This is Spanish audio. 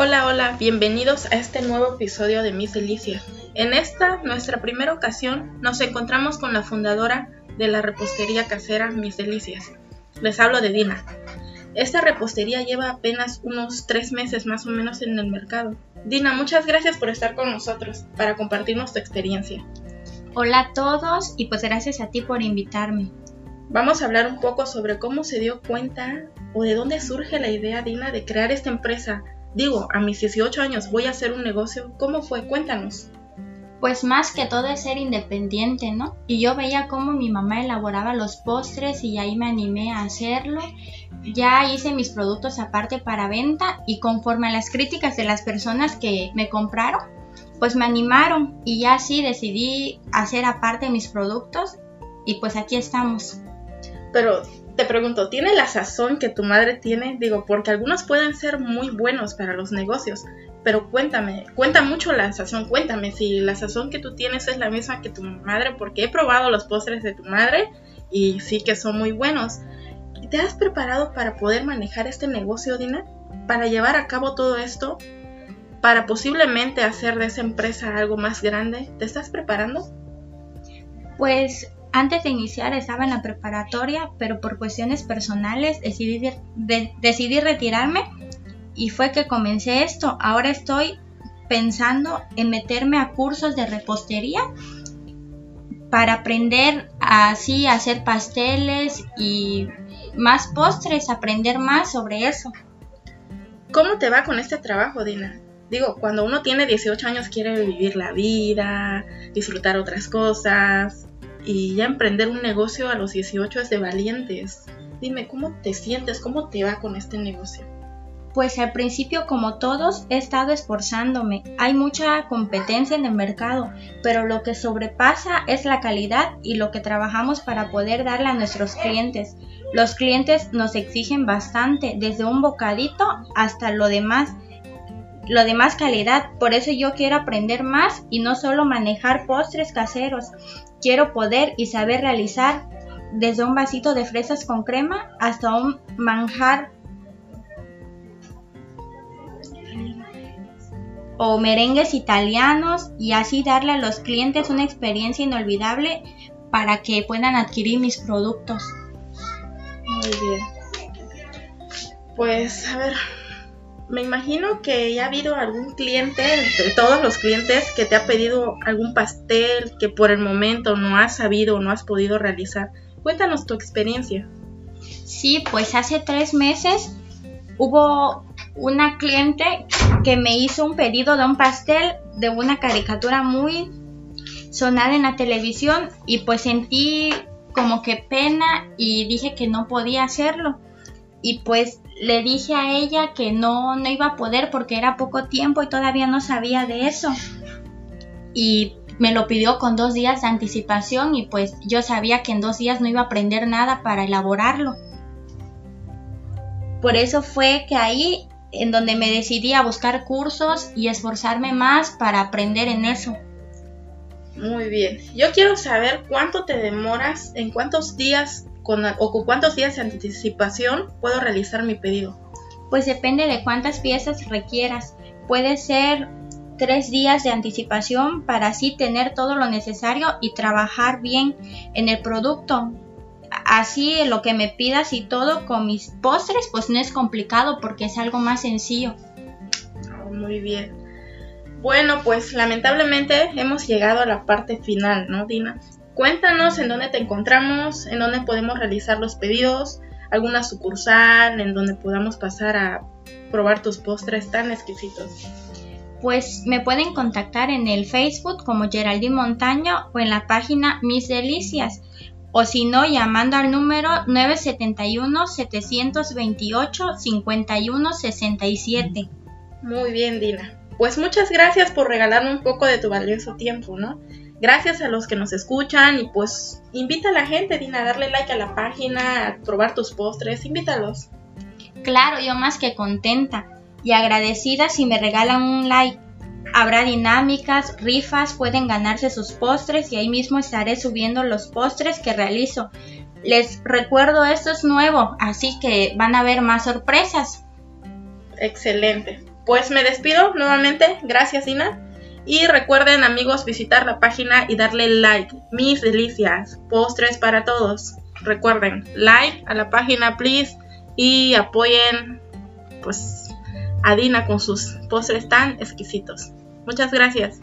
Hola, hola, bienvenidos a este nuevo episodio de Mis Delicias. En esta, nuestra primera ocasión, nos encontramos con la fundadora de la repostería casera Mis Delicias. Les hablo de Dina. Esta repostería lleva apenas unos tres meses más o menos en el mercado. Dina, muchas gracias por estar con nosotros para compartirnos tu experiencia. Hola a todos y pues gracias a ti por invitarme. Vamos a hablar un poco sobre cómo se dio cuenta o de dónde surge la idea, Dina, de crear esta empresa Digo, a mis 18 años voy a hacer un negocio. ¿Cómo fue? Cuéntanos. Pues más que todo es ser independiente, ¿no? Y yo veía cómo mi mamá elaboraba los postres y ahí me animé a hacerlo. Ya hice mis productos aparte para venta y conforme a las críticas de las personas que me compraron, pues me animaron y ya sí decidí hacer aparte mis productos y pues aquí estamos. Pero te pregunto, ¿tiene la sazón que tu madre tiene? Digo, porque algunos pueden ser muy buenos para los negocios, pero cuéntame, cuenta mucho la sazón, cuéntame si la sazón que tú tienes es la misma que tu madre, porque he probado los postres de tu madre y sí que son muy buenos. ¿Te has preparado para poder manejar este negocio, Dina? ¿Para llevar a cabo todo esto? ¿Para posiblemente hacer de esa empresa algo más grande? ¿Te estás preparando? Pues antes de iniciar estaba en la preparatoria, pero por cuestiones personales decidí, decidí retirarme y fue que comencé esto. Ahora estoy pensando en meterme a cursos de repostería para aprender así hacer pasteles y más postres, aprender más sobre eso. ¿Cómo te va con este trabajo, Dina? Digo, cuando uno tiene 18 años quiere vivir la vida, disfrutar otras cosas, y ya emprender un negocio a los 18 es de valientes. Dime, ¿cómo te sientes? ¿Cómo te va con este negocio? Pues al principio, como todos, he estado esforzándome. Hay mucha competencia en el mercado, pero lo que sobrepasa es la calidad y lo que trabajamos para poder darle a nuestros clientes. Los clientes nos exigen bastante, desde un bocadito hasta lo demás lo de más calidad. Por eso yo quiero aprender más y no solo manejar postres caseros. Quiero poder y saber realizar desde un vasito de fresas con crema hasta un manjar o merengues italianos y así darle a los clientes una experiencia inolvidable para que puedan adquirir mis productos. Muy bien. Pues a ver, me imagino que ya ha habido algún cliente, de todos los clientes, que te ha pedido algún pastel que por el momento no has sabido o no has podido realizar. Cuéntanos tu experiencia. Sí, pues hace tres meses hubo una cliente que me hizo un pedido de un pastel de una caricatura muy sonada en la televisión y pues sentí como que pena y dije que no podía hacerlo. Y pues le dije a ella que no, no iba a poder porque era poco tiempo y todavía no sabía de eso. Y me lo pidió con dos días de anticipación y pues yo sabía que en dos días no iba a aprender nada para elaborarlo. Por eso fue que ahí en donde me decidí a buscar cursos y esforzarme más para aprender en eso. Muy bien. Yo quiero saber cuánto te demoras, en cuántos días con, o con cuántos días de anticipación puedo realizar mi pedido? Pues depende de cuántas piezas requieras. Puede ser tres días de anticipación para así tener todo lo necesario y trabajar bien en el producto. Así lo que me pidas y todo con mis postres pues no es complicado porque es algo más sencillo. Oh, muy bien. Bueno, pues lamentablemente hemos llegado a la parte final, ¿no, Dina? Cuéntanos en dónde te encontramos, en dónde podemos realizar los pedidos, alguna sucursal en donde podamos pasar a probar tus postres tan exquisitos. Pues me pueden contactar en el Facebook como Geraldine Montaño o en la página Mis Delicias o si no llamando al número 971-728-5167. Muy bien, Dina. Pues muchas gracias por regalarme un poco de tu valioso tiempo, ¿no? Gracias a los que nos escuchan y pues invita a la gente, Dina, a darle like a la página, a probar tus postres, invítalos. Claro, yo más que contenta y agradecida si me regalan un like. Habrá dinámicas, rifas, pueden ganarse sus postres y ahí mismo estaré subiendo los postres que realizo. Les recuerdo, esto es nuevo, así que van a haber más sorpresas. Excelente. Pues me despido nuevamente. Gracias, Ina. Y recuerden, amigos, visitar la página y darle like. Mis delicias. Postres para todos. Recuerden, like a la página, please. Y apoyen, pues, a Dina con sus postres tan exquisitos. Muchas gracias.